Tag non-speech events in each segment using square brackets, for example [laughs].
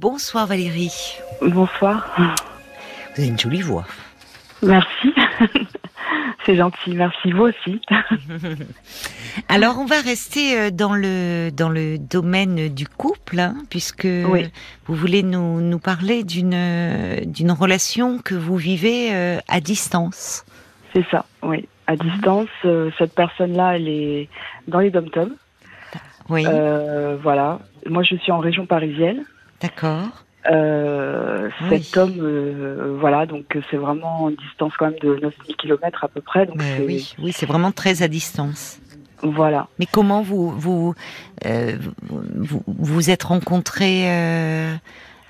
Bonsoir Valérie. Bonsoir. Vous avez une jolie voix. Merci. [laughs] C'est gentil, merci vous aussi. [laughs] Alors on va rester euh, dans le dans le domaine du couple, hein, puisque vous voulez nous, nous parler d'une d'une relation que vous vivez euh, à distance. C'est ça, oui, à distance. Euh, cette personne-là, elle est dans les dom Oui. voilà. Moi, je suis en région parisienne. D'accord. Euh, cet homme, euh, voilà, donc c'est vraiment une distance quand même de 9000 km à peu près. Donc oui, oui, c'est vraiment très à distance. Voilà. Mais comment vous vous euh, vous, vous êtes rencontrés à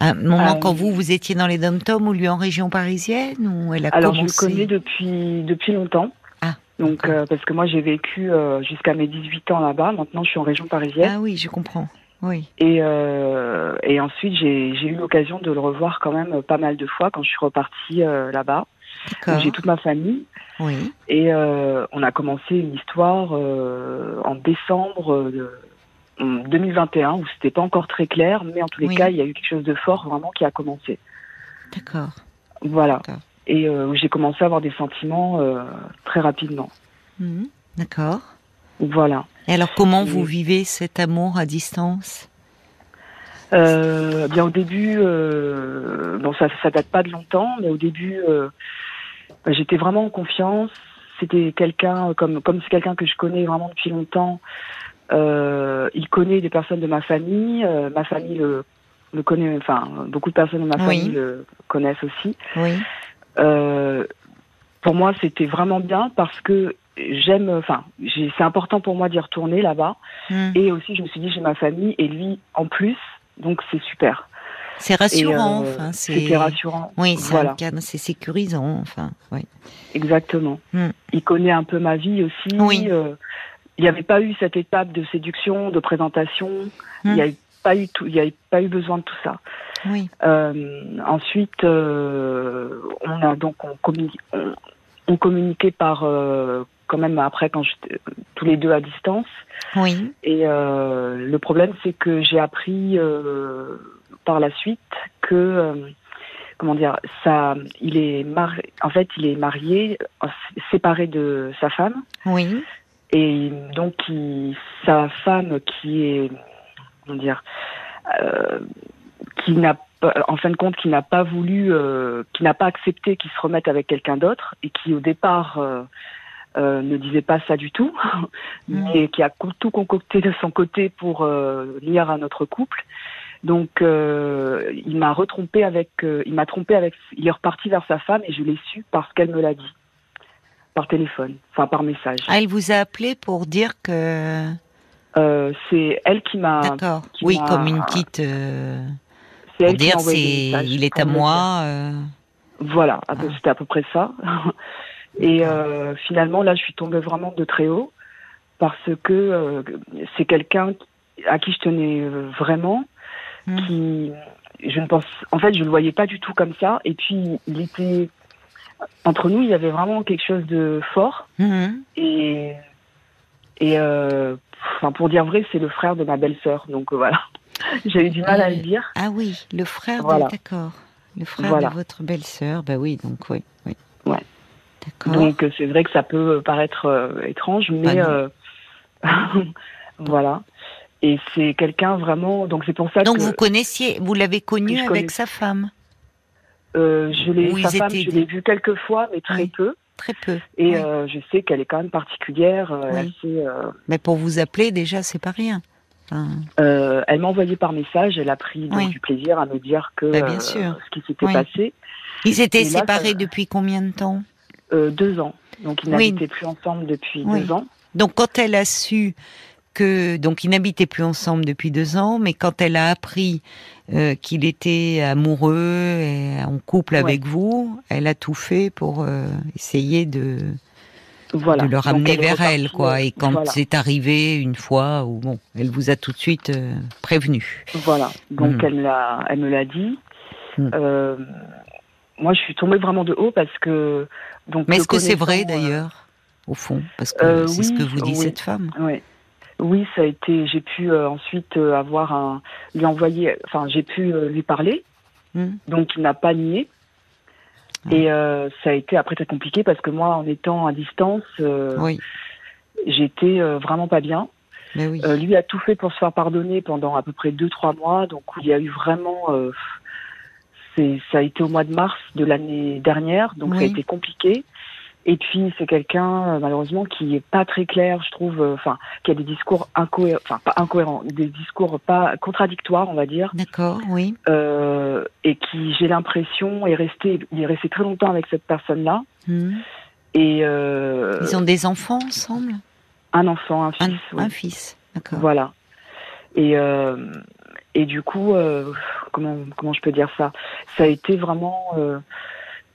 un moment quand vous vous étiez dans les dom-toms ou lui en région parisienne ou elle a Alors je le connais depuis depuis longtemps. Ah. Donc parce que moi j'ai vécu jusqu'à mes 18 ans là-bas. Maintenant je suis en région parisienne. Ah oui, je comprends. Oui. Et, euh, et ensuite, j'ai eu l'occasion de le revoir quand même pas mal de fois quand je suis repartie euh, là-bas. J'ai toute ma famille. Oui. Et euh, on a commencé une histoire en décembre de, 2021 où c'était pas encore très clair, mais en tous les cas, il y a eu quelque chose de fort vraiment qui a commencé. D'accord. Voilà. Et où j'ai commencé à avoir des sentiments très rapidement. Mmh. D'accord. Voilà. Et alors, comment vous vivez cet amour à distance? Euh, Bien, au début, euh, bon, ça, ça date pas de longtemps, mais au début, euh, bah, j'étais vraiment en confiance. C'était quelqu'un, comme comme c'est quelqu'un que je connais vraiment depuis longtemps. Il connaît des personnes de ma famille. Ma famille le, le, connaît, enfin, beaucoup de personnes de ma famille le connaissent aussi. Oui. Pour moi, c'était vraiment bien parce que j'aime, enfin, c'est important pour moi d'y retourner là-bas. Hmm. Et aussi, je me suis dit, j'ai ma famille et lui en plus, donc c'est super. C'est rassurant, euh, enfin, c'est rassurant. Oui, c'est voilà. c'est sécurisant, enfin, oui. Exactement. Hmm. Il connaît un peu ma vie aussi. Oui. Euh, il n'y avait pas eu cette étape de séduction, de présentation. Il n'y hmm. a pas eu tout, il y a pas eu besoin de tout ça. Oui. Euh, ensuite, euh, on a donc on, on, on communiquait par quand même après quand tous les deux à distance. Oui. Et euh, le problème c'est que j'ai appris euh, par la suite que euh, comment dire ça il est marié en fait il est marié séparé de sa femme. Oui. Et donc il, sa femme qui est comment dire euh, qui n'a en fin de compte, qui n'a pas voulu, euh, qui n'a pas accepté qu'il se remette avec quelqu'un d'autre et qui au départ euh, euh, ne disait pas ça du tout, mm. [laughs] mais qui a tout concocté de son côté pour euh, lire à notre couple. Donc, euh, il m'a retrompé avec, euh, il m'a trompé avec, il est reparti vers sa femme et je l'ai su parce qu'elle me l'a dit par téléphone, enfin par message. Ah, elle vous a appelé pour dire que. C'est elle qui m'a. D'accord. Oui, comme une petite. C'est elle pour dire c'est, il est à moi. Voilà, ah. c'était à peu près ça. [laughs] Et euh, finalement, là, je suis tombée vraiment de très haut parce que euh, c'est quelqu'un à qui je tenais euh, vraiment, hmm. qui, je ne pense, en fait, je le voyais pas du tout comme ça. Et puis, il était entre nous, il y avait vraiment quelque chose de fort. Hmm. Et et euh, enfin, pour dire vrai, c'est le frère de ma belle-sœur. Donc voilà, [laughs] j'ai eu du mal à le dire. Ah oui, le frère, voilà. d'accord. Le frère de votre belle-sœur, bah oui, donc oui, oui. Donc c'est vrai que ça peut paraître euh, étrange, mais euh, [laughs] voilà. Et c'est quelqu'un vraiment. Donc c'est pour ça donc que. vous connaissiez, vous l'avez connu avec sa femme. Euh, je l'ai, sa femme, je l'ai vue quelques fois, mais très peu. Très peu. Et euh, je sais qu'elle est quand même particulière. Assez, mais pour vous appeler déjà, c'est pas rien. elle m'a envoyé par message. Elle a pris du plaisir à me dire que bah, bien sûr. ce qui s'était passé. Ils étaient séparés depuis combien de temps? euh, deux ans. Donc ils n'habitaient plus ensemble depuis deux ans. Donc quand elle a su que donc ils n'habitaient plus ensemble depuis deux ans, mais quand elle a appris euh, qu'il était amoureux et en couple avec vous, elle a tout fait pour euh, essayer de voilà. de le ramener vers elle, quoi. Et quand c'est arrivé une fois, où bon, elle vous a tout de suite prévenu. Voilà. Donc hmm. elle, a, elle me l'a dit. Hmm. moi, je suis tombée vraiment de haut parce que mais est-ce que c'est vrai euh, d'ailleurs, au fond? Parce que euh, c'est ce que vous dit cette femme. Oui. Oui, ça a été. J'ai pu ensuite avoir un, lui envoyer. Enfin, j'ai pu lui parler. Hmm. Donc, il n'a pas nié. Ah. Et ça a été après très compliqué parce que moi, en étant à distance, oui. j'étais vraiment pas bien. Oui. lui a tout fait pour se faire pardonner pendant à peu près deux trois mois. Donc, il y a eu vraiment ça a été au mois de mars de l'année dernière, donc ça a été compliqué. Et puis c'est quelqu'un euh, malheureusement qui est pas très clair, je trouve, euh, enfin qui a des discours incohérents, enfin pas incohérents, des discours pas contradictoires, on va dire. D'accord, oui. Euh, et qui, j'ai l'impression, est resté, il est resté très longtemps avec cette personne-là. Hmm. Et ils ont des enfants ensemble? Un enfant, un fils. Un, fils, d'accord. Voilà. Et et du coup, euh, comment, comment je peux dire ça? Ça a été vraiment. Euh,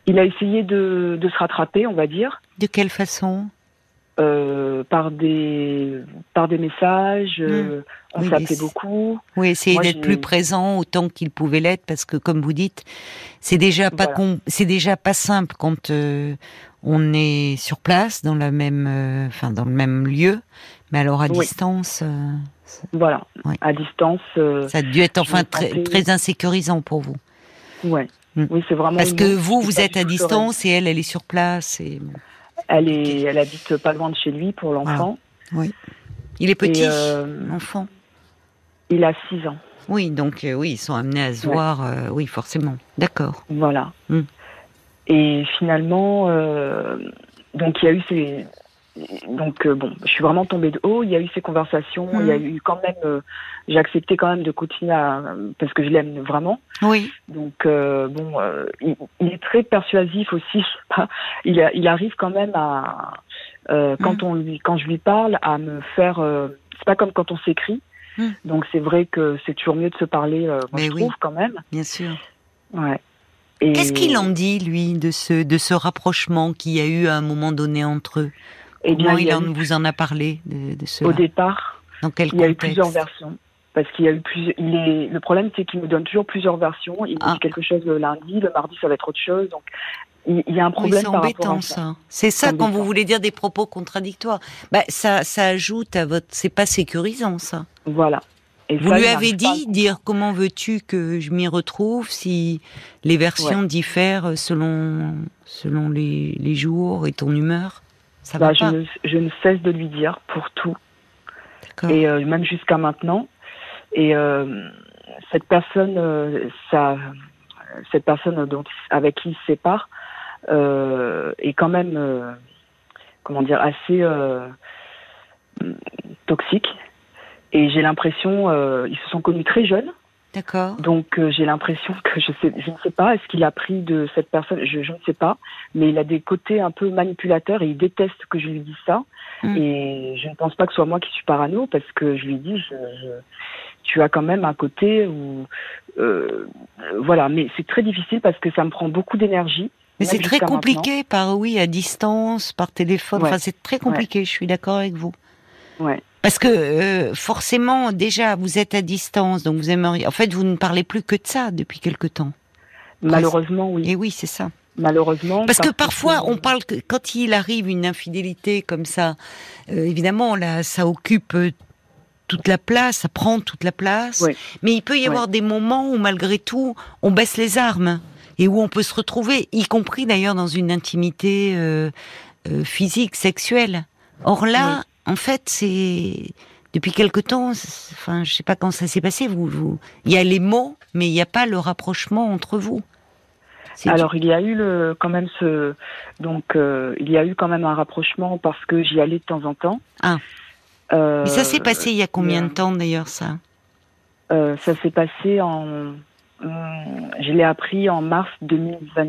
il a essayé de, de, se rattraper, on va dire. De quelle façon? Euh, par des par des messages, hmm. on s'appelait beaucoup. Oui, essayer d'être plus présent autant qu'il pouvait l'être parce que comme vous dites, c'est déjà pas c'est déjà pas simple quand on est sur place dans la même enfin dans le même lieu, mais alors à distance. Voilà, à distance. Euh, ça a dû être enfin très, très insécurisant pour vous. Ouais. Hmm. Oui, c'est vraiment. Parce que vous, vous êtes à distance et elle, elle est sur place. Et... Elle, est, elle habite pas loin de chez lui pour l'enfant. Oui. Il est petit, euh, l'enfant Il a 6 ans. Oui, donc euh, oui, ils sont amenés à se voir, oui, forcément. D'accord. Voilà. Hmm. Et finalement, donc il y a eu ces, donc euh, bon, je suis vraiment tombée de haut. Il y a eu ces conversations. Il y a mm. eu quand même, euh, j'ai accepté quand même de continuer à, parce que je l'aime vraiment. Oui. Donc euh, bon, il, est très persuasif aussi. [laughs] il, il arrive quand même à, quand mm. on lui, quand je lui parle, à me faire. c'est pas comme quand on s'écrit. Mm. Donc c'est vrai que c'est toujours mieux de se parler. moi, je trouve quand même. Bien sûr. Ouais. Qu'est-ce qu'il en dit, lui, de ce, de ce rapprochement qu'il y a eu à un moment donné entre eux? Eh bien, il, en, vous en a parlé de, de cela Au départ, Dans quel il y a eu plusieurs versions. Parce qu'il y a eu. Il est, le problème, c'est qu'il me donne toujours plusieurs versions. Il me dit ah. quelque chose le lundi, le mardi, ça va être autre chose. Donc, il, y a un problème oui, par embêtant, ça. C'est ça quand vous voulez dire des propos contradictoires. Bah, ça, ça ajoute à votre. C'est pas sécurisant, ça. Voilà. Et vous lui avez dit, dire comment veux-tu que je m'y retrouve si les versions diffèrent selon selon les, les jours et ton humeur? Bah, je, ne, je, ne, cesse de lui dire pour tout. Et euh, même jusqu'à maintenant. Et euh, cette personne, euh, ça, cette personne dont, avec qui il se sépare est quand même, comment dire, assez toxique. Et j'ai l'impression, ils se sont connus très jeunes. D'accord. Donc euh, j'ai l'impression que je sais, je ne sais pas, est-ce qu'il a pris de cette personne, je, je, ne sais pas, mais il a des côtés un peu manipulateurs et il déteste que je lui dise ça. Hmm. Et je ne pense pas que ce soit moi qui suis parano parce que je lui dis, je, tu as quand même un côté où, euh, voilà, mais c'est très difficile parce que ça me prend beaucoup d'énergie. Mais c'est très compliqué par oui à distance, par téléphone. Enfin, c'est très compliqué. Je suis d'accord avec vous. Ouais. Parce que euh, forcément, déjà, vous êtes à distance, donc vous aimeriez. En fait, vous ne parlez plus que de ça depuis quelque temps. Malheureusement, oui. Et oui, c'est ça. Malheureusement. Parce, que parfois, on parle que quand il arrive une infidélité comme ça, euh, évidemment, là, ça occupe euh, toute la place, ça prend toute la place. Mais il peut y avoir des moments où, malgré tout, on baisse les armes et où on peut se retrouver, y compris d'ailleurs dans une intimité physique, sexuelle. Or là, en fait, c'est depuis quelque temps. Enfin, je sais pas quand ça s'est passé. Vous, vous, il y a les mots, mais il n'y a pas le rapprochement entre vous. Alors il y a eu le, quand même ce donc euh, il y a eu quand même un rapprochement parce que j'y allais de temps en temps. Ah. Euh, mais ça s'est passé il y a combien de temps d'ailleurs ça? Euh, Ça s'est passé en je l'ai appris en mars 2020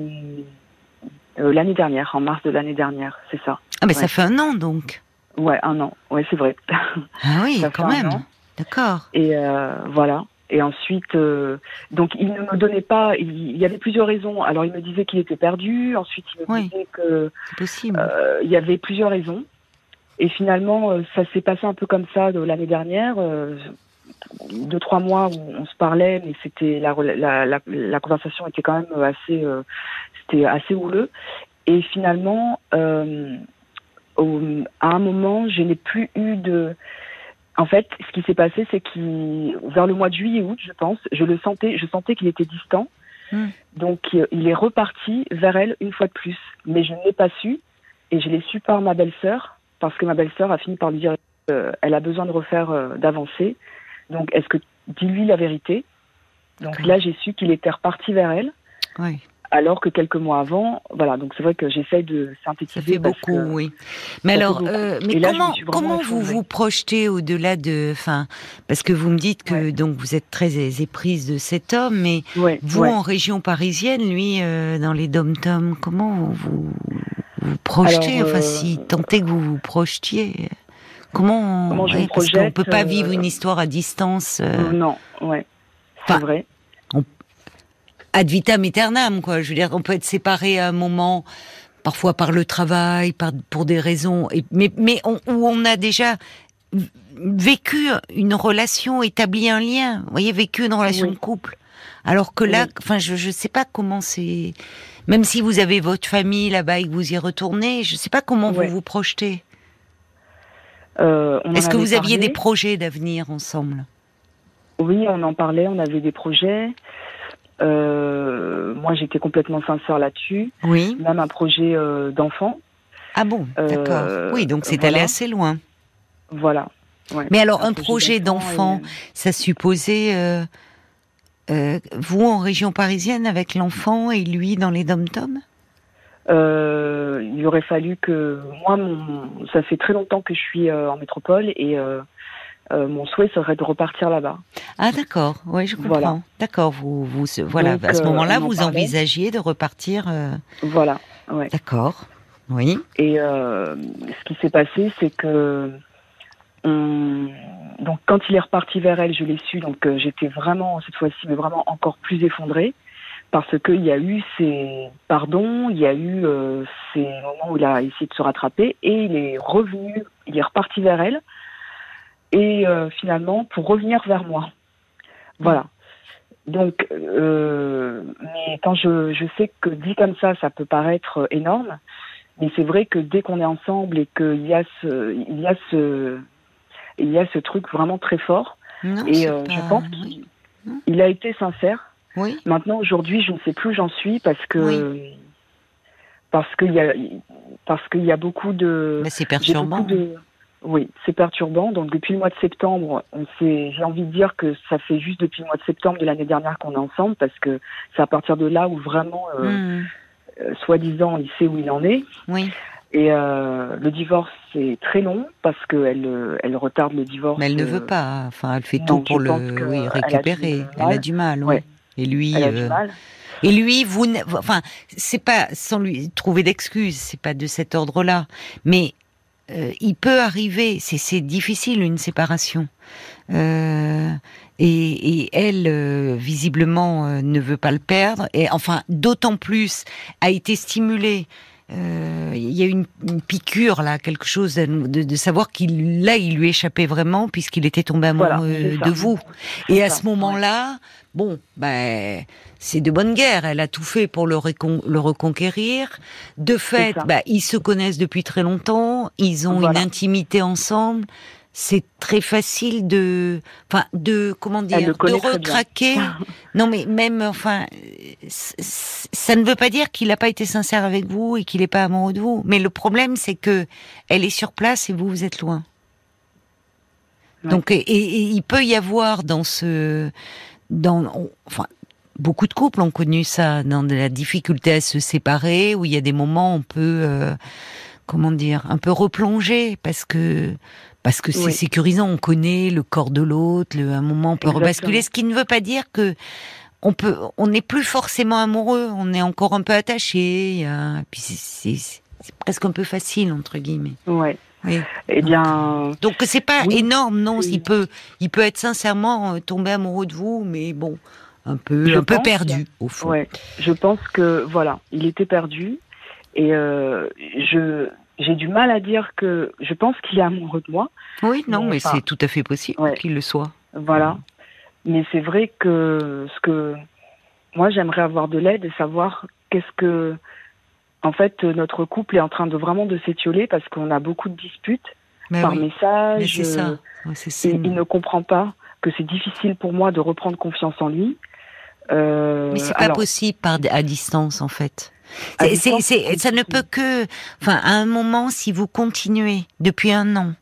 l'année dernière en mars de l'année dernière c'est ça. Ah mais ça fait un an donc. Ouais, un an. Ouais, c'est vrai. [laughs] Ah oui, quand même. D'accord. Et euh, voilà. Et ensuite, euh, donc il ne me donnait pas. Il, y avait plusieurs raisons. Alors il me disait qu'il était perdu. Ensuite, il me disait que possible. Euh, il y avait plusieurs raisons. Et finalement, euh, ça s'est passé un peu comme ça de l'année dernière. Euh, deux trois mois où on se parlait, mais c'était la, la, la, la, conversation était quand même assez, c'était assez houleux. Et finalement, euh, à un moment, je n'ai plus eu de. En fait, ce qui s'est passé, c'est qu'il, vers le mois de juillet août, je pense, je le sentais, je sentais qu'il était distant. Hmm. Donc, il est reparti vers elle une fois de plus. Mais je ne l'ai pas su, et je l'ai su par ma belle-sœur, parce que ma belle-sœur a fini par lui dire euh, elle a besoin de refaire, euh, d'avancer. Donc, est-ce que dis-lui la vérité? Donc là, j'ai su qu'il était reparti vers elle. Oui alors que quelques mois avant, voilà, donc c'est vrai que j'essaye de synthétiser. Ça fait beaucoup, oui. Mais alors, euh, mais comment, comment vous vous projetez au-delà de, enfin, parce que vous me dites que donc vous êtes très éprise de cet homme, mais vous en région parisienne, lui, euh, dans les dom-toms, comment vous vous, projetez, enfin, si euh, tant est que vous vous projetiez. Comment, comment je parce qu'on peut pas vivre une histoire à distance. Non, ouais, c'est vrai ad vitam aeternam, quoi. Je veux dire, on peut être séparé à un moment, parfois par le travail, par, pour des raisons, mais, mais où on a déjà vécu une relation, établi un lien, vous voyez, vécu une relation de couple. Alors que là, enfin, je ne sais pas comment c'est. Même si vous avez votre famille là-bas et que vous y retournez, je ne sais pas comment vous vous projetez. Euh, Est-ce que vous aviez des projets d'avenir ensemble? Oui, on en parlait, on avait des projets. Euh, moi, j'étais complètement sincère là-dessus. Oui. Même un projet euh, d'enfant. Ah bon, d'accord. Euh, oui, donc c'est allé assez loin. Voilà. Mais alors, un, projet, d'enfant, ça supposait vous en région parisienne avec l'enfant et lui dans les dom-toms? Il aurait fallu que moi, ça fait très longtemps que je suis en métropole et euh, mon souhait serait de repartir là-bas. Ah d'accord, oui je comprends. D'accord, vous, vous voilà, à ce euh, moment-là, vous envisagiez de repartir. Euh, voilà, ouais. D'accord, oui. Et ce qui s'est passé, c'est que donc quand il est reparti vers elle, je l'ai su, donc j'étais vraiment cette fois-ci, mais vraiment encore plus effondrée parce qu'il y a eu ces pardons, il y a eu ces moments où il a essayé de se rattraper et il est revenu, il est reparti vers elle et euh, finalement pour revenir vers moi. Voilà. Donc, euh, mais quand je, je sais que dit comme ça, ça peut paraître énorme, mais c'est vrai que dès qu'on est ensemble et qu'il y a ce, il y a ce, il y a ce truc vraiment très fort. et euh, je pense qu'il a été sincère. Oui. Maintenant, aujourd'hui, je ne sais plus où j'en suis parce que parce qu'il y a parce qu'il y a beaucoup de. Mais c'est perturbant. De, oui, c'est perturbant. Donc depuis le mois de septembre, j'ai envie de dire que ça fait juste depuis le mois de septembre de l'année dernière qu'on est ensemble, parce que c'est à partir de là où vraiment, euh, hmm. euh, soi-disant, il sait où il en est. Oui. Et euh, le divorce, c'est très long parce qu'elle elle retarde le divorce. Mais elle ne veut pas. Enfin, elle fait tout pour le oui, récupérer. Elle a du mal. Oui. Et lui. Elle a du mal. Et lui, vous, enfin, c'est pas sans lui trouver d'excuses, c'est pas de cet ordre-là. Mais euh, il peut arriver, c'est difficile une séparation. Euh, et, elle, euh, visiblement, ne veut pas le perdre. Et enfin, d'autant plus, a été stimulée. Il y a une, une, piqûre là, quelque chose de, de, savoir qu'il là, il lui échappait vraiment puisqu'il était tombé amoureux de vous. Et à ce moment-là, bon, ben c'est de bonne guerre. Elle a tout fait pour le, le reconquérir. De fait, bah, ils se connaissent depuis très longtemps. Ils ont une intimité ensemble. C'est très facile de, enfin, de comment dire, de retraquer. [laughs] non, mais même, enfin, ça ne veut pas dire qu'il n'a pas été sincère avec vous et qu'il n'est pas amoureux de vous. Mais le problème, c'est que elle est sur place et vous, vous êtes loin. Donc, et, il peut y avoir dans ce, dans, enfin, beaucoup de couples ont connu ça, dans de la difficulté à se séparer, où il y a des moments où on peut, euh, comment dire, un peu replonger parce que parce que c'est sécurisant. On connaît le corps de l'autre. Un moment, on peut rebasculer. Ce qui ne veut pas dire que on peut, on n'est plus forcément amoureux. On est encore un peu attaché. puis c'est presque un peu facile entre guillemets. Ouais. Oui. Eh bien, donc c'est pas énorme, non. Il peut, il peut être sincèrement euh, tombé amoureux de vous, mais bon, un peu, un peu perdu au fond. Ouais, je pense que voilà, il était perdu et euh, je j'ai du mal à dire que je pense qu'il est amoureux de moi. Oui, non, mais, c'est tout à fait possible qu'il le soit. Voilà, mais c'est vrai que ce que moi j'aimerais avoir de l'aide et savoir qu'est-ce que en fait notre couple est en train de vraiment de s'étioler parce qu'on a beaucoup de disputes par message. Mais c'est ça. il ne comprend pas que c'est difficile pour moi de reprendre confiance en lui. Euh, mais c'est pas possible par à distance en fait. C'est, ça ne peut que, enfin, à un moment, si vous continuez depuis un an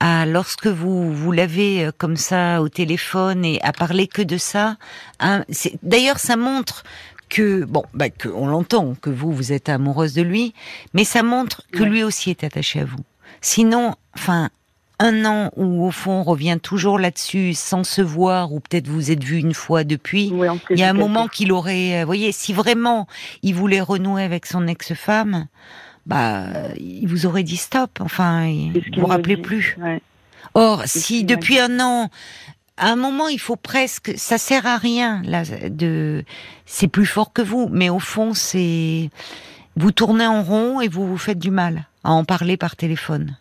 à lorsque vous vous l'avez euh, comme ça au téléphone et à parler que de ça, hein, d'ailleurs, ça montre que bon, bah, que on l'entend que vous vous êtes amoureuse de lui, mais ça montre que lui aussi est attaché à vous. Sinon, enfin, un an où au fond on revient toujours là-dessus sans se voir ou peut-être vous êtes vu une fois depuis. il y a un moment qu'il aurait, vous euh, voyez, si vraiment il voulait renouer avec son ex-femme, bah il vous aurait dit stop. Enfin, vous vous rappelez plus. Or, si depuis un an à un moment, il faut presque, ça sert à rien là de, c'est plus fort que vous, mais au fond, c'est, vous tournez en rond et vous vous faites du mal à en parler par téléphone.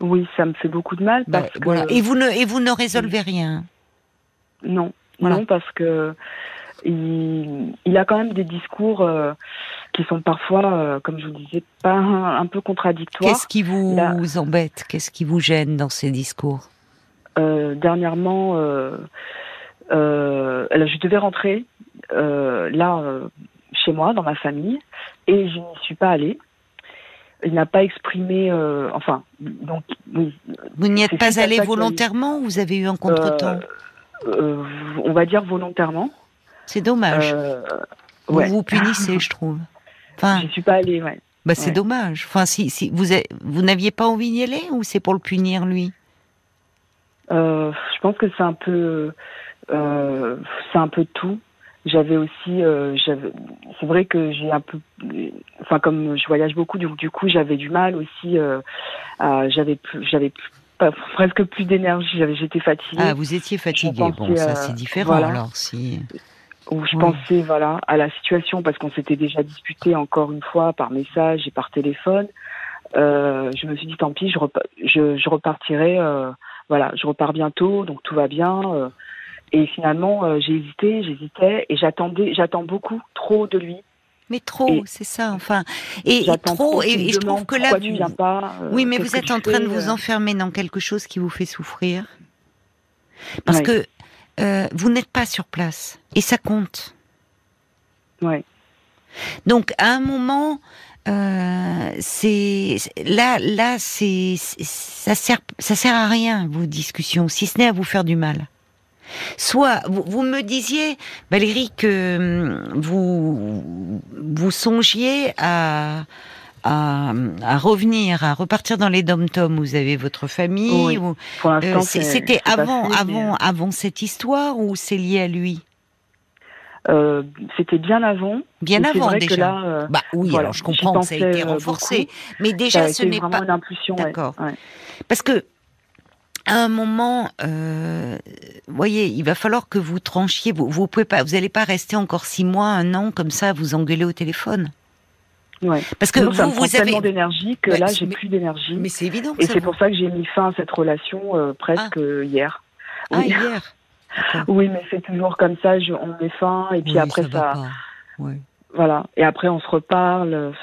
Oui, ça me fait beaucoup de mal bah, parce que... Et vous ne et vous ne résolvez rien. Non, non parce que il, a quand même des discours euh, qui sont parfois, euh, comme je vous disais, pas un, peu contradictoires. Qu'est-ce qui vous embête? Qu'est-ce qui vous gêne dans ces discours? Euh, Dernièrement, je devais rentrer là chez moi, dans ma famille, et je n'y suis pas allée il n'a pas exprimé, euh, enfin, donc oui. Vous n'y êtes pas allé volontairement ou vous avez eu un contretemps euh, euh, On va dire volontairement. C'est dommage. vous vous punissez, je trouve. Enfin, je suis pas allée, ouais. Bah c'est dommage. Enfin, si, si vous vous n'aviez pas envie d'y aller ou c'est pour le punir lui? Je pense que c'est un peu, c'est un peu tout j'avais aussi euh, c'est vrai que j'ai un peu enfin comme je voyage beaucoup du, du coup j'avais du mal aussi euh, j'avais j'avais presque plus d'énergie j'avais j'étais fatiguée. Ah vous étiez fatiguée. bon ça c'est différent alors si. Où je pensais voilà à la situation parce qu'on s'était déjà disputé encore une fois par message et par téléphone. Euh, je me suis dit tant pis je, je, je repartirai euh, voilà je repars bientôt donc tout va bien euh, et finalement, euh, j'ai hésité, j'hésitais, et j'attendais, j'attends beaucoup, trop de lui. Mais trop, c'est ça, enfin. Et, trop, et, je trouve que là, vous... pas, euh, oui, mais vous êtes en train de vous euh enfermer dans quelque chose qui vous fait souffrir, parce que vous n'êtes pas sur place, et ça compte. Ouais. Donc, à un moment, c'est là, là, c'est ça sert, ça sert à rien vos discussions, si ce n'est à vous faire du mal. Soit, vous, me disiez, Valérie, que hum, vous, vous songiez à, à, revenir, à repartir dans les dom-toms. Vous avez votre famille. Euh, c'était avant, avant, avant cette histoire ou c'est lié à lui? Euh, c'était bien avant. Bien avant déjà. Euh, bah oui, alors je comprends que ça a été renforcé, mais déjà ce n'est pas. D'accord. Parce que à un moment, euh, voyez, il va falloir que vous tranchiez. Vous, vous pouvez pas, vous n'allez pas rester encore six mois, un an comme ça, à vous engueuler au téléphone. Ouais. Parce que vous, ça vous avez tellement d'énergie que là, j'ai plus d'énergie. Mais c'est évident. Et c'est pour ça que j'ai mis fin à cette relation euh, presque ah. hier. Ah hier. [laughs] oui, mais c'est toujours comme ça. Je, on met fin et puis après ça. ça voilà. Et après, on se reparle.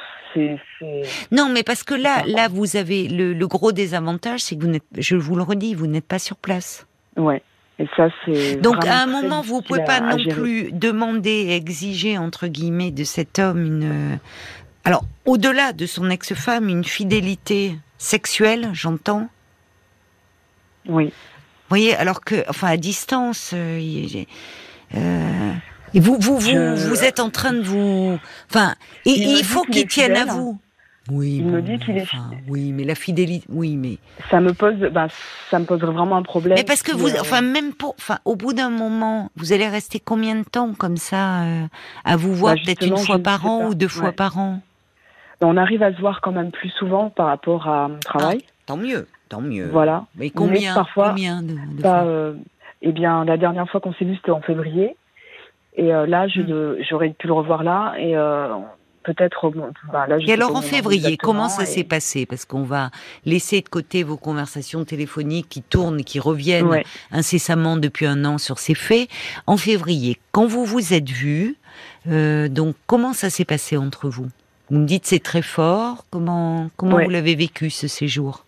Non, mais parce que là, là, vous avez le, gros désavantage, c'est que vous n'êtes, je vous le redis, vous n'êtes pas sur place. Ouais. Et ça, c'est. Donc, à un moment, vous pouvez pas non plus demander, exiger entre guillemets de cet homme une. Alors, au-delà de son ex-femme, une fidélité sexuelle, j'entends. Oui. Vous voyez, alors que, enfin, à distance, euh, euh et vous, vous, vous, vous êtes en train de vous, enfin, et, il, faut qu'il tienne à vous. Oui, il me dit qu'il est. oui, mais la fidélité, oui, mais. Ça me pose, bah, ça me poserait vraiment un problème. Mais parce que vous, euh, enfin, même pour, enfin, au bout d'un moment, vous allez rester combien de temps comme ça euh, à vous voir bah, peut-être une fois par an ou deux fois par an bah, On arrive à se voir quand même plus souvent par rapport à mon travail. Ah, tant mieux, tant mieux. Voilà. Mais combien, parfois, combien de, fois euh, Eh bien, la dernière fois qu'on s'est vu, c'était en février. Et euh, là, mm. j'aurais pu le revoir là et euh, peut-être. Bah, et alors en février, comment ça s'est passé? Parce qu'on va laisser de côté vos conversations téléphoniques qui tournent, qui reviennent incessamment depuis un an sur ces faits. En février, quand vous vous êtes vus, euh, donc comment ça s'est passé entre vous? Vous me dites c'est très fort. Comment comment vous l'avez vécu ce séjour?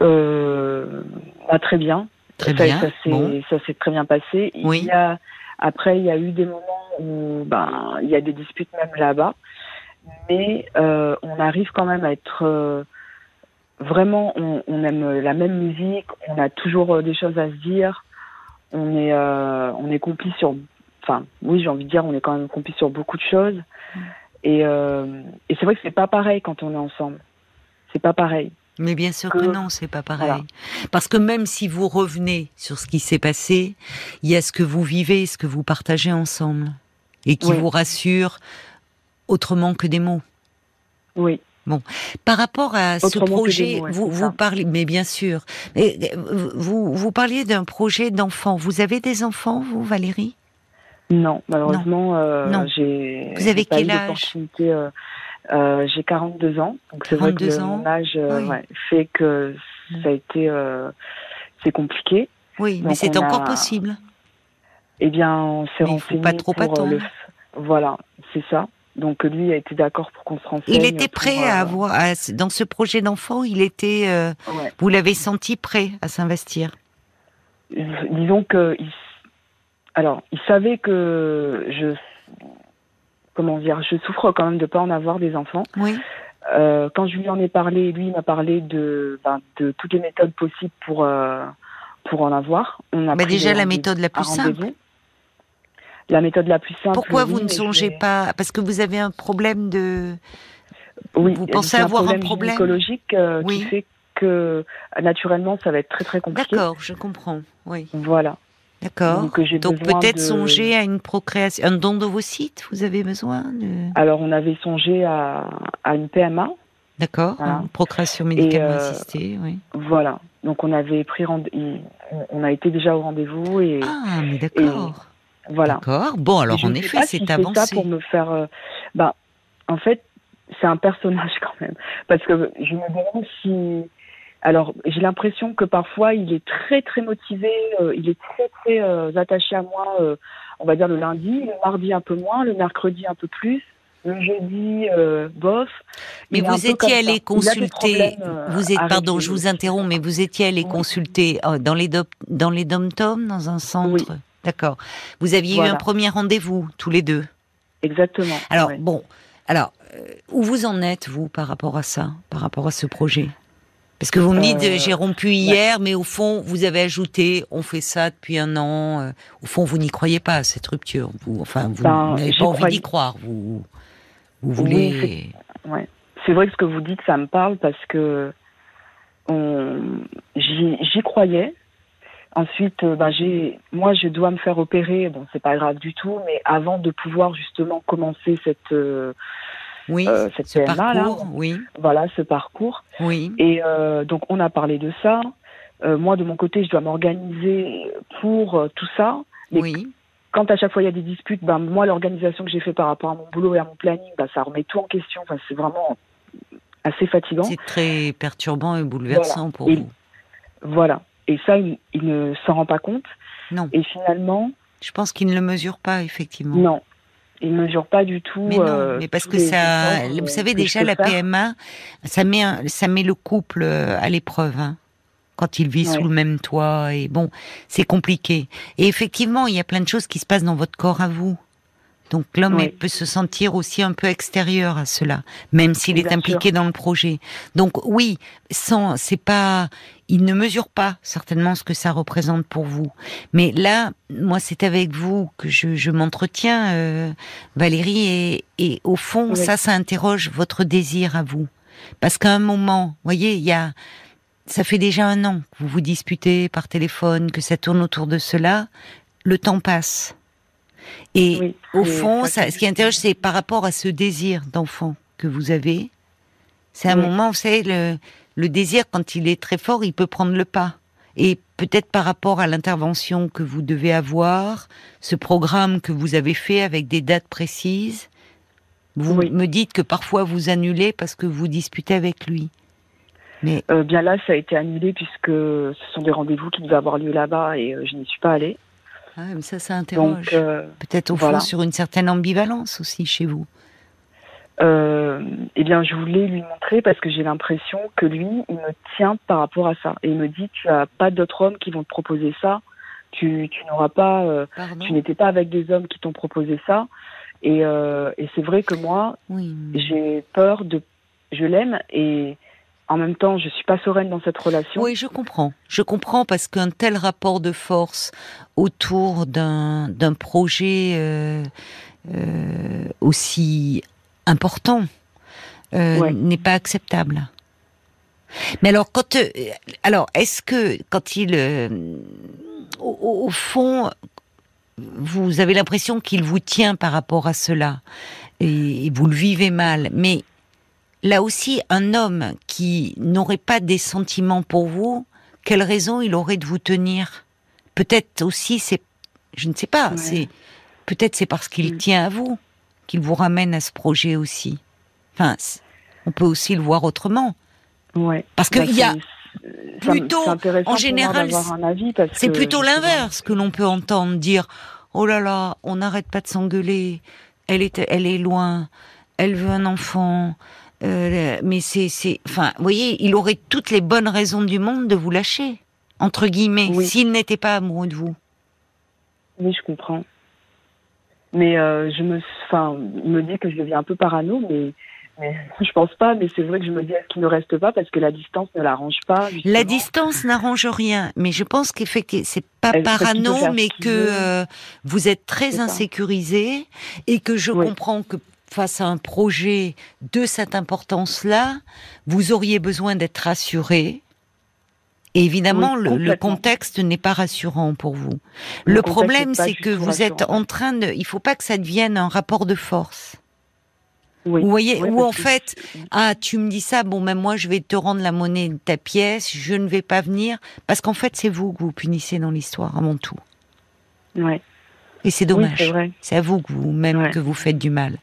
Euh, bah, Très bien. Très ça, bien. Ça s'est ça s'est très bien passé. Oui. Il y a, après, il y a eu des moments où ben, il y a des disputes même là-bas. Mais euh, on arrive quand même à être... euh, vraiment, on, on aime la même musique, on a toujours euh, des choses à se dire. On est, euh, on est complices sur... Enfin, oui, j'ai envie de dire, on est quand même complices sur beaucoup de choses. Et, euh, et c'est vrai que c'est pas pareil quand on est ensemble. C'est pas pareil. Mais bien sûr que que- non, c'est pas pareil. Voilà. Parce que même si vous revenez sur ce qui s'est passé, il y a ce que vous vivez, ce que vous partagez ensemble, et qui Oui. vous rassure autrement que des mots. Oui. Par rapport à ce Autrement projet, mots, ouais, vous, vous parlez, mais bien sûr, Mais, vous, vous parliez d'un projet d'enfant. Vous avez des enfants, vous, Valérie? Non, malheureusement, euh, Non. j'ai. Vous avez quel âge? euh, euh, J'ai 42 ans, donc c'est vrai que 42 le- ans, mon âge euh, oui. ouais, fait que ça a été, euh, c'est compliqué. Oui, mais c'est encore a- possible. Eh bien, on s'est renseigné pas trop pour euh, le. Voilà, c'est ça. Donc lui a été d'accord pour qu'on se renseigne. Il était prêt à avoir, à- dans ce projet d'enfant, il était, euh, ouais. vous l'avez senti prêt à s'investir? disons que il, alors il savait que je comment dire je souffre quand même de pas en avoir des enfants Oui. Euh, quand je lui en ai parlé lui m'a parlé de ben, de toutes les méthodes possibles pour euh, pour en avoir on a Bah, déjà la méthode la plus simple. la méthode la plus simple Pourquoi oui, vous ne songez pas? Parce que vous avez un problème de. oui vous pensez avoir un problème gynécologique euh, Oui. qui fait que naturellement ça va être très très compliqué D'accord, je comprends. Oui, voilà d'accord. donc peut-être de- songer à une procréation, un don d'ovocytes. Vous avez besoin de. alors on avait songé à, à une PMA D'accord. Voilà. procréation médicalement euh, assistée. Oui. Voilà. Donc on avait pris rende- il- on a été déjà au rendez-vous et Ah, mais d'accord. voilà. D'accord. Bon, alors en effet, c'est fait avancé. ça pour me faire. euh, bah, en fait, c'est un personnage [laughs] quand même, parce que je me demande si. Alors, j'ai l'impression que parfois il est très très motivé, euh, il est très très euh, attaché à moi. euh, on va dire le lundi, le mardi un peu moins, le mercredi un peu plus, le jeudi bof. Mais vous étiez allé consulter. Vous êtes, pardon, je vous interromps, mais vous étiez allé Oui. consulter dans les dom- dans les dom-toms, dans un centre? D'accord. Vous aviez eu un premier rendez-vous tous les deux? Exactement. Alors ouais. bon, alors où vous en êtes vous par rapport à ça, par rapport à ce projet? Parce que vous me dites Euh, euh, j'ai rompu hier, mais au fond vous avez ajouté on fait ça depuis un an. euh, au fond vous n'y croyez pas à cette rupture. Vous, enfin vous Ben, n'avez pas envie d'y croire. Vous vous Oui, voulez. Ouais. C'est vrai que ce que vous dites, ça me parle parce que on... j'y croyais. Ensuite, ben, j'ai, moi, je dois me faire opérer. Bon, c'est pas grave du tout, mais avant de pouvoir justement commencer cette, euh, oui, euh, cette ce PMA, là, parcours. Oui, voilà, ce parcours. oui. Et euh, donc, on a parlé de ça. Euh, moi, de mon côté, je dois m'organiser pour tout ça. Mais Oui, quand à chaque fois il y a des disputes, ben moi l'organisation que j'ai fait par rapport à mon boulot et à mon planning, ben, ça remet tout en question. Enfin, c'est vraiment assez fatigant. c'est très perturbant et bouleversant pour Et- vous. Voilà. Et ça, il, il ne s'en rend pas compte. Non, Et finalement, je pense qu'il ne le mesure pas effectivement. non, il ne mesure pas du tout. Mais non, euh, mais parce que ça, vous savez déjà la. PMA, ça met un- ça met le couple euh, à l'épreuve. hein, quand il vit Ouais. sous le même toit et bon, c'est compliqué. Et effectivement, il y a plein de choses qui se passent dans votre corps à vous. Donc l'homme Oui. peut se sentir aussi un peu extérieur à cela, même s'il est impliqué dans le projet. Donc oui, sans, c'est pas, il ne mesure pas certainement ce que ça représente pour vous. Mais là, moi, c'est avec vous que je, je m'entretiens, euh, Valérie, et, et au fond, Oui. ça, ça interroge votre désir à vous, parce qu'à un moment, voyez, il y a, ça fait déjà un an que vous vous disputez par téléphone, que ça tourne autour de cela, le temps passe. Et Oui, au fond, ça ce qui interroge, c'est par rapport à ce désir d'enfant que vous avez. C'est un Oui. moment, vous savez, le, le désir, quand il est très fort, il peut prendre le pas. Et peut-être par rapport à l'intervention que vous devez avoir, ce programme que vous avez fait avec des dates précises, vous Oui. me dites que parfois vous annulez parce que vous disputez avec lui. Mais Euh, bien là, ça a été annulé puisque ce sont des rendez-vous qui devaient avoir lieu là-bas et euh, je n'y suis pas allée. Ah, mais ça, ça interroge. Donc, euh, peut-être au voilà. fond sur une certaine ambivalence aussi chez vous. euh, eh bien, je voulais lui montrer parce que j'ai l'impression que lui, il me tient par rapport à ça. Et il me dit, tu as pas d'autres hommes qui vont te proposer ça. Tu, tu n'auras pas, euh, tu n'étais pas avec des hommes qui t'ont proposé ça. Et, euh, et c'est vrai que moi, oui. j'ai peur de, je l'aime et en même temps, je suis pas sereine dans cette relation. Oui, je comprends. Je comprends parce qu'un tel rapport de force autour d'un d'un projet euh, euh, aussi important euh, n'est pas acceptable. Mais alors, quand, alors, est-ce que quand il, au, fond, vous avez l'impression qu'il vous tient par rapport à cela et, vous le vivez mal, mais là aussi, un homme qui n'aurait pas des sentiments pour vous, quelle raison il aurait de vous tenir? Peut-être aussi, c'est, je ne sais pas, c'est peut-être c'est parce qu'il mm. tient à vous qu'il vous ramène à ce projet aussi. Enfin, on peut aussi le voir autrement. Ouais. Parce qu'il bah, y a plutôt, en général, c'est plutôt l'inverse que l'on peut entendre dire oh là là, on n'arrête pas de s'engueuler, elle est, elle est loin, elle veut un enfant. Euh, mais c'est, c'est, enfin, vous voyez, il aurait toutes les bonnes raisons du monde de vous lâcher, entre guillemets, s'il n'était pas amoureux de vous. Oui, je comprends. Mais euh, je me, enfin, il me dit que je deviens un peu parano, mais, mais [laughs] je pense pas. Mais c'est vrai que je me dis est-ce qu'il ne reste pas parce que la distance ne l'arrange pas. La distance n'arrange rien, mais je pense qu'effectivement c'est pas parano, mais que euh, vous êtes très insécurisé et que je comprends que face à un projet de cette importance-là, vous auriez besoin d'être rassuré et évidemment, le, contexte n'est pas rassurant pour vous. Le, problème, c'est que vous êtes en train de. Il faut pas que ça devienne un rapport de force. vous voyez, ou en fait, ah, tu me dis ça, bon, même moi, je vais te rendre la monnaie de ta pièce, je ne vais pas venir, parce qu'en fait, c'est vous que vous punissez dans l'histoire, avant tout. Ouais. Et c'est dommage. c'est à vous que vous même que vous faites du mal.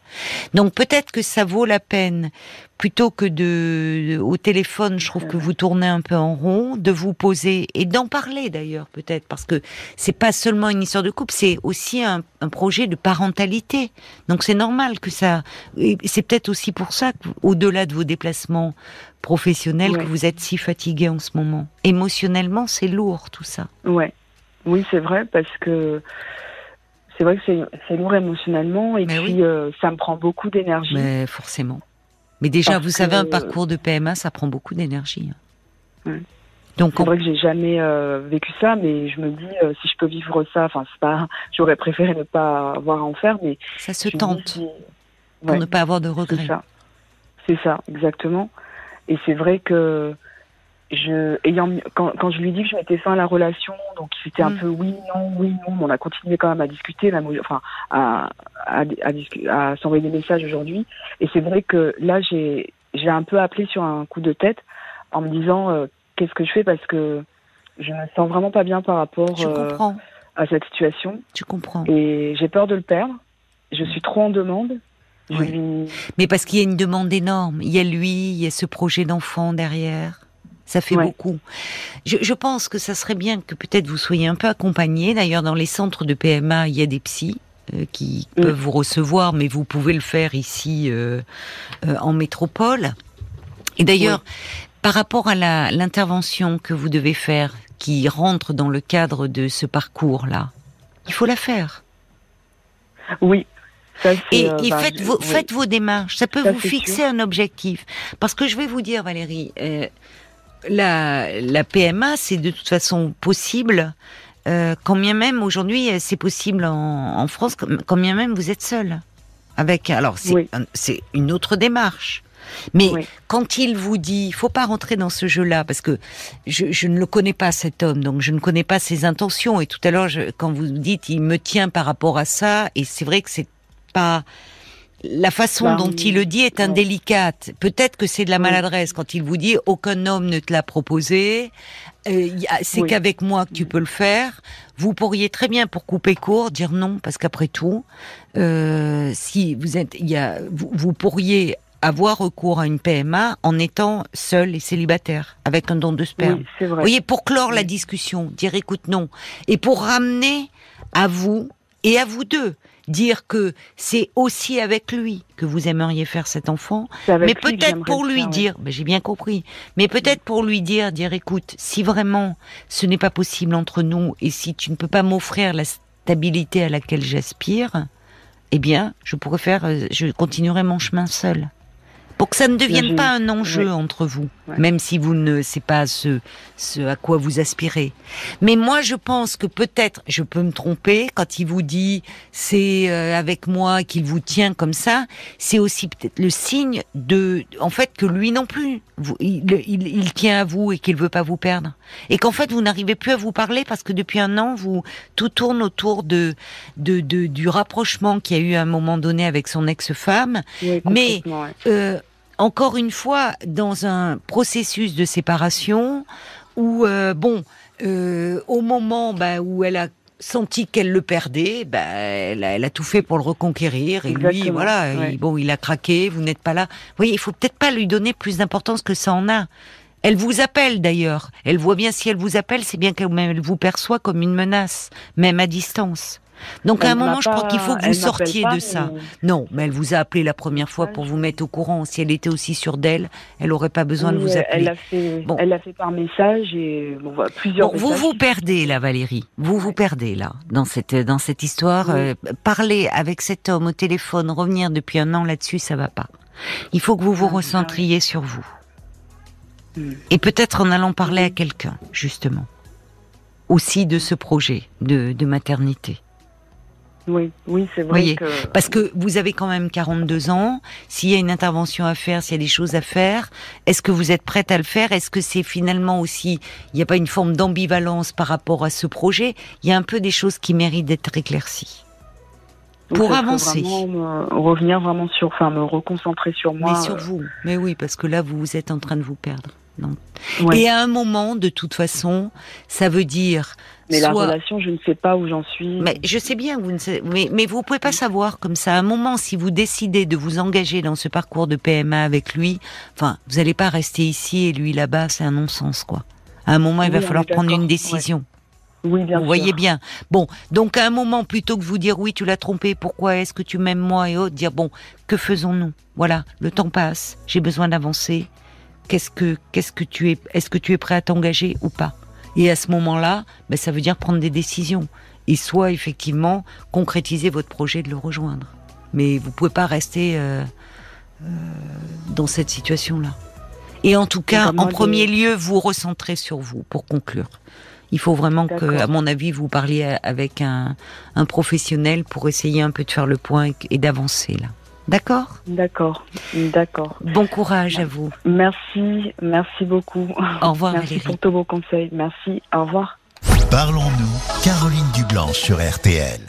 Donc peut-être que ça vaut la peine plutôt que de au téléphone, je trouve que vous tournez un peu en rond, de vous poser et d'en parler d'ailleurs peut-être parce que c'est pas seulement une histoire de couple, c'est aussi un, projet de parentalité. Donc c'est normal que ça. C'est peut-être aussi pour ça qu'au-delà de vos déplacements professionnels, que vous êtes si fatigué en ce moment. Émotionnellement, c'est lourd tout ça. Ouais. Oui, c'est vrai parce que c'est vrai que c'est lourd émotionnellement et puis euh, ça me prend beaucoup d'énergie. Mais forcément. Mais déjà, vous savez, un parcours de PMA, ça prend beaucoup d'énergie. Hein. Donc, c'est vrai que j'ai jamais euh, vécu ça, mais je me dis euh, si je peux vivre ça, enfin c'est pas, [laughs] j'aurais préféré ne pas avoir à en faire, mais ça se tente pour ne pas avoir de regrets. C'est ça, c'est ça, exactement. Et c'est vrai que je, ayant, quand, quand je lui dis que je mettais fin à la relation, donc c'était un mm. peu oui, non, oui, non, on a continué quand même à discuter, même, enfin, à, à, à, à s'envoyer des messages aujourd'hui. Et c'est vrai que là, j'ai, un peu appelé sur un coup de tête en me disant euh, qu'est-ce que je fais parce que je me sens vraiment pas bien par rapport euh, à cette situation. Tu comprends. Et j'ai peur de le perdre. Je suis trop en demande. Mais parce qu'il y a une demande énorme. Il y a lui, il y a ce projet d'enfant derrière. Ça fait beaucoup. Je, je, pense que ça serait bien que peut-être vous soyez un peu accompagné. D'ailleurs, dans les centres de PMA, il y a des psys euh, qui mm. peuvent vous recevoir, mais vous pouvez le faire ici euh, euh, en métropole. Et d'ailleurs, par rapport à l'intervention que vous devez faire, qui rentre dans le cadre de ce parcours-là, il faut la faire. Oui, et, et bah, faites, vos, faites vos démarches. Ça peut vous fixer un objectif. Parce que je vais vous dire, Valérie, euh, la, la PMA, c'est de toute façon possible. Euh, quand bien même aujourd'hui, c'est possible en, en, France, quand bien même vous êtes seul. Avec, alors c'est une autre démarche. Mais quand il vous dit, il faut pas rentrer dans ce jeu-là, parce que je, je, ne le connais pas cet homme, donc je ne connais pas ses intentions. Et tout à l'heure, quand vous dites, il me tient par rapport à ça, et c'est vrai que c'est pas la façon bah, dont il le dit est indélicate. Peut-être que c'est de la maladresse quand il vous dit aucun homme ne te l'a proposé. Euh, c'est qu'avec moi que tu peux le faire. Vous pourriez très bien, pour couper court, dire non, parce qu'après tout, euh, si vous êtes, il y a, vous, pourriez avoir recours à une PMA en étant seul et célibataire, avec un don de sperme. vous voyez, pour clore la discussion, dire écoute non, et pour ramener à vous et à vous deux dire que c'est aussi avec lui que vous aimeriez faire cet enfant, mais peut-être pour lui dire, ben, j'ai bien compris, mais peut-être pour lui dire, dire écoute, si vraiment ce n'est pas possible entre nous et si tu ne peux pas m'offrir la stabilité à laquelle j'aspire, eh bien, je pourrais faire, euh, je continuerai mon chemin seul pour que ça ne devienne pas un enjeu entre vous, même si vous ne c'est pas ce, ce à quoi vous aspirez. Mais moi, je pense que peut-être, je peux me tromper quand il vous dit c'est euh, avec moi qu'il vous tient comme ça, c'est aussi peut-être le signe de, en fait, que lui non plus, vous, il, il, il, tient à vous et qu'il veut pas vous perdre, et qu'en fait vous n'arrivez plus à vous parler parce que depuis un an, vous tout tourne autour de, de, de du rapprochement qu'il y a eu à un moment donné avec son ex-femme, mais euh, encore une fois, dans un processus de séparation où, euh, bon, euh, au moment bah, où elle a senti qu'elle le perdait, bah, elle, a, tout fait pour le reconquérir. Et lui, voilà, bon, il a craqué, vous n'êtes pas là. Vous voyez, il faut peut-être pas lui donner plus d'importance que ça en a. Elle vous appelle d'ailleurs. Elle voit bien si elle vous appelle, c'est bien qu'elle vous perçoit comme une menace, même à distance. Donc à un moment, je crois qu'il faut que vous sortiez de ça. Non, mais elle vous a appelé la première fois pour vous mettre au courant. Si elle était aussi sûre d'elle, elle n'aurait pas besoin de vous appeler. Elle l'a fait, elle fait par message et plusieurs. vous vous perdez là, Valérie. Vous vous perdez là dans cette dans cette histoire. Euh, parler avec cet homme au téléphone, revenir depuis un an là-dessus, ça va pas. Il faut que vous vous ah, recentriez sur vous. Hmm. Et peut-être en allant parler à quelqu'un, justement, aussi de ce projet de maternité. Oui, oui, c'est vrai. Que... Parce que vous avez quand même 42 ans. S'il y a une intervention à faire, s'il y a des choses à faire, est-ce que vous êtes prête à le faire? Est-ce que c'est finalement aussi, il n'y a pas une forme d'ambivalence par rapport à ce projet? Il y a un peu des choses qui méritent d'être éclaircies. pour avancer. revenir vraiment sur, enfin, me reconcentrer sur moi. Mais sur euh, vous. Mais oui, parce que là, vous êtes en train de vous perdre. Et à un moment, de toute façon, ça veut dire. Mais la relation, je ne sais pas où j'en suis. Mais je sais bien, vous ne savez, mais, mais vous pouvez pas savoir comme ça. À un moment, si vous décidez de vous engager dans ce parcours de PMA avec lui, enfin, vous n'allez pas rester ici et lui là-bas, c'est un non-sens, quoi. À un moment, il va falloir prendre une décision. Oui, bien vous voyez bien. Bon, donc à un moment, plutôt que vous dire oui, tu l'as trompé, pourquoi est-ce que tu m'aimes moi et autres, dire bon, que faisons-nous? Voilà, le temps passe, j'ai besoin d'avancer qu'est-ce que qu'est-ce que tu es est-ce que tu es prêt à t'engager ou pas? Et à ce moment-là, ben, ça veut dire prendre des décisions et soit effectivement concrétiser votre projet de le rejoindre. Mais vous pouvez pas rester euh, euh, dans cette situation-là. Et en tout cas, en premier lieu, vous recentrez sur vous pour conclure. Il faut vraiment que, à mon avis, vous parliez avec un, un professionnel pour essayer un peu de faire le point et d'avancer là. D'accord D'accord, d'accord. Bon courage à vous. Merci, merci beaucoup. Au revoir Merci pour tous vos conseils. Merci, au revoir. Parlons-nous, Caroline Dublanche sur RTL.